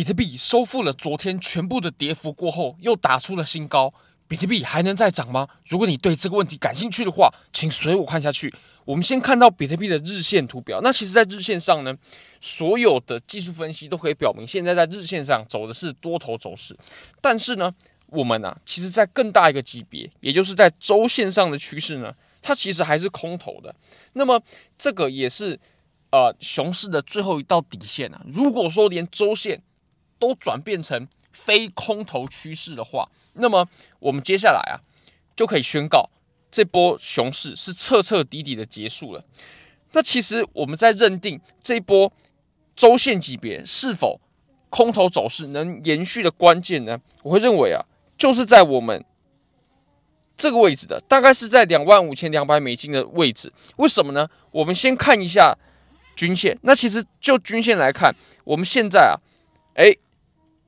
比特币收复了昨天全部的跌幅过后，又打出了新高。比特币还能再涨吗？如果你对这个问题感兴趣的话，请随我看下去。我们先看到比特币的日线图表。那其实，在日线上呢，所有的技术分析都可以表明，现在在日线上走的是多头走势。但是呢，我们啊，其实在更大一个级别，也就是在周线上的趋势呢，它其实还是空头的。那么，这个也是呃熊市的最后一道底线啊。如果说连周线都转变成非空头趋势的话，那么我们接下来啊就可以宣告这波熊市是彻彻底底的结束了。那其实我们在认定这波周线级别是否空头走势能延续的关键呢？我会认为啊，就是在我们这个位置的，大概是在两万五千两百美金的位置。为什么呢？我们先看一下均线。那其实就均线来看，我们现在啊，诶。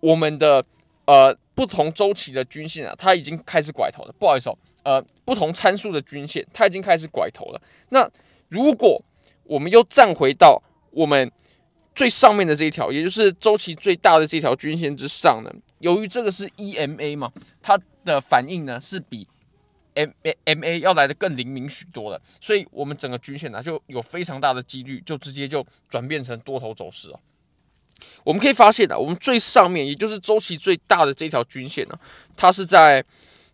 我们的呃不同周期的均线啊，它已经开始拐头了。不好意思哦，呃，不同参数的均线它已经开始拐头了。那如果我们又站回到我们最上面的这一条，也就是周期最大的这条均线之上呢，由于这个是 EMA 嘛，它的反应呢是比 M MA 要来的更灵敏许多的，所以我们整个均线呢就有非常大的几率就直接就转变成多头走势了。我们可以发现啊，我们最上面也就是周期最大的这条均线呢，它是在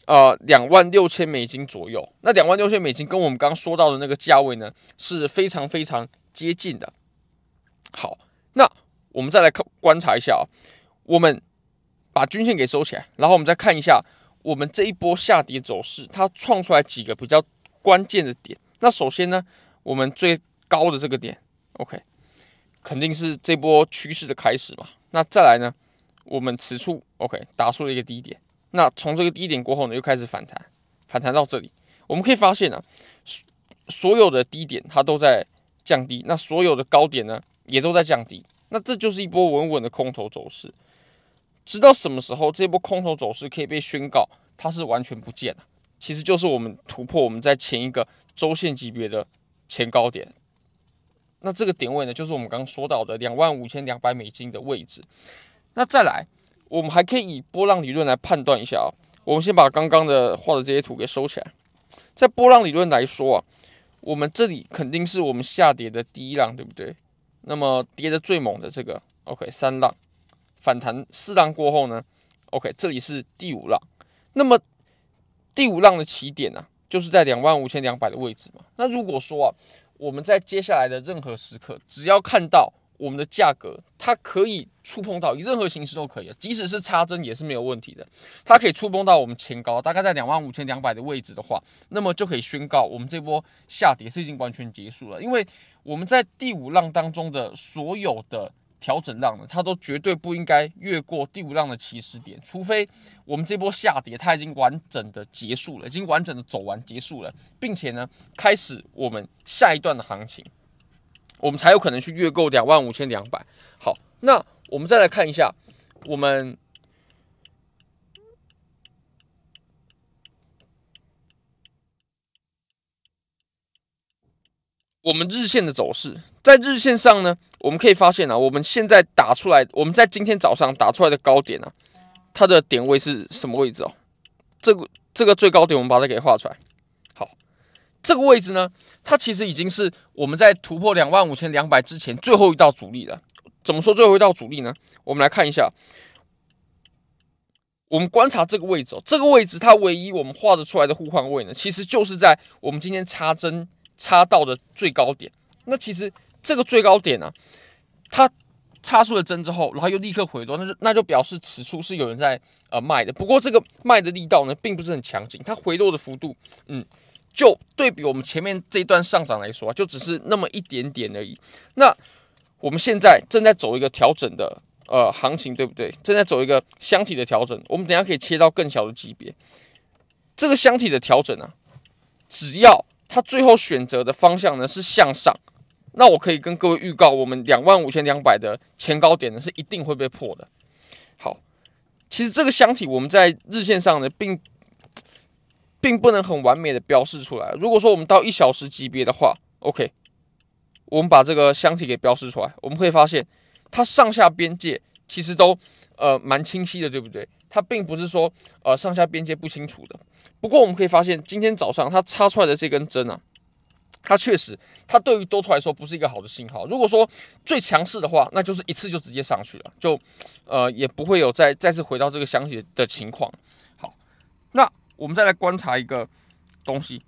呃两万六千美金左右。那两万六千美金跟我们刚刚说到的那个价位呢，是非常非常接近的。好，那我们再来看观察一下啊，我们把均线给收起来，然后我们再看一下我们这一波下跌走势，它创出来几个比较关键的点。那首先呢，我们最高的这个点，OK。肯定是这波趋势的开始嘛。那再来呢，我们此处 OK 打出了一个低点。那从这个低点过后呢，又开始反弹，反弹到这里，我们可以发现呢，所有的低点它都在降低，那所有的高点呢也都在降低。那这就是一波稳稳的空头走势。直到什么时候这波空头走势可以被宣告它是完全不见了？其实就是我们突破我们在前一个周线级别的前高点。那这个点位呢，就是我们刚刚说到的两万五千两百美金的位置。那再来，我们还可以以波浪理论来判断一下啊。我们先把刚刚的画的这些图给收起来。在波浪理论来说啊，我们这里肯定是我们下跌的第一浪，对不对？那么跌的最猛的这个，OK，三浪反弹四浪过后呢，OK，这里是第五浪。那么第五浪的起点呢，就是在两万五千两百的位置嘛。那如果说啊，我们在接下来的任何时刻，只要看到我们的价格，它可以触碰到，以任何形式都可以，即使是插针也是没有问题的。它可以触碰到我们前高，大概在两万五千两百的位置的话，那么就可以宣告我们这波下跌是已经完全结束了，因为我们在第五浪当中的所有的。调整浪了，它都绝对不应该越过第五浪的起始点，除非我们这波下跌它已经完整的结束了，已经完整的走完结束了，并且呢，开始我们下一段的行情，我们才有可能去越过两万五千两百。好，那我们再来看一下我们。我们日线的走势，在日线上呢，我们可以发现啊，我们现在打出来，我们在今天早上打出来的高点啊，它的点位是什么位置哦？这个这个最高点，我们把它给画出来。好，这个位置呢，它其实已经是我们在突破两万五千两百之前最后一道阻力了。怎么说最后一道阻力呢？我们来看一下，我们观察这个位置哦，这个位置它唯一我们画得出来的互换位呢，其实就是在我们今天插针。插到的最高点，那其实这个最高点呢、啊，它插出了针之后，然后又立刻回落，那就那就表示此处是有人在呃卖的。不过这个卖的力道呢，并不是很强劲，它回落的幅度，嗯，就对比我们前面这一段上涨来说，就只是那么一点点而已。那我们现在正在走一个调整的呃行情，对不对？正在走一个箱体的调整，我们等下可以切到更小的级别。这个箱体的调整啊，只要它最后选择的方向呢是向上，那我可以跟各位预告，我们两万五千两百的前高点呢是一定会被破的。好，其实这个箱体我们在日线上呢并并不能很完美的标示出来。如果说我们到一小时级别的话，OK，我们把这个箱体给标示出来，我们可以发现它上下边界其实都呃蛮清晰的，对不对？它并不是说呃上下边界不清楚的。不过我们可以发现，今天早上它插出来的这根针啊，它确实，它对于多头来说不是一个好的信号。如果说最强势的话，那就是一次就直接上去了，就呃也不会有再再次回到这个箱体的情况。好，那我们再来观察一个东西。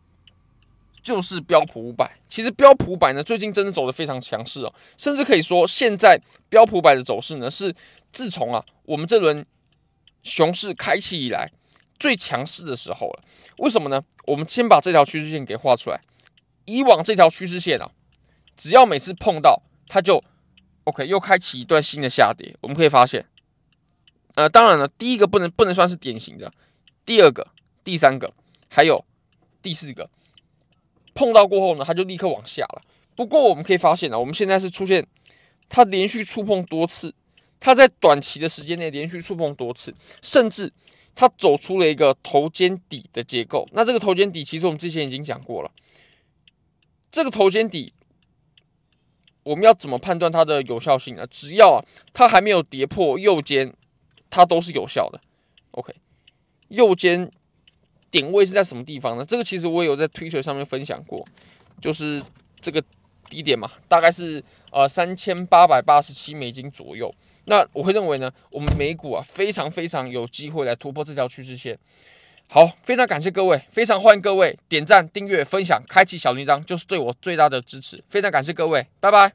就是标普五百，其实标普五百呢，最近真的走得非常强势哦，甚至可以说，现在标普五百的走势呢，是自从啊我们这轮熊市开启以来最强势的时候了。为什么呢？我们先把这条趋势线给画出来。以往这条趋势线啊，只要每次碰到它就 OK，又开启一段新的下跌。我们可以发现，呃，当然了，第一个不能不能算是典型的，第二个、第三个还有第四个。碰到过后呢，它就立刻往下了。不过我们可以发现呢，我们现在是出现它连续触碰多次，它在短期的时间内连续触碰多次，甚至它走出了一个头肩底的结构。那这个头肩底其实我们之前已经讲过了。这个头肩底我们要怎么判断它的有效性呢？只要啊它还没有跌破右肩，它都是有效的。OK，右肩。点位是在什么地方呢？这个其实我也有在 Twitter 上面分享过，就是这个低点嘛，大概是呃三千八百八十七美金左右。那我会认为呢，我们美股啊非常非常有机会来突破这条趋势线。好，非常感谢各位，非常欢迎各位点赞、订阅、分享、开启小铃铛，就是对我最大的支持。非常感谢各位，拜拜。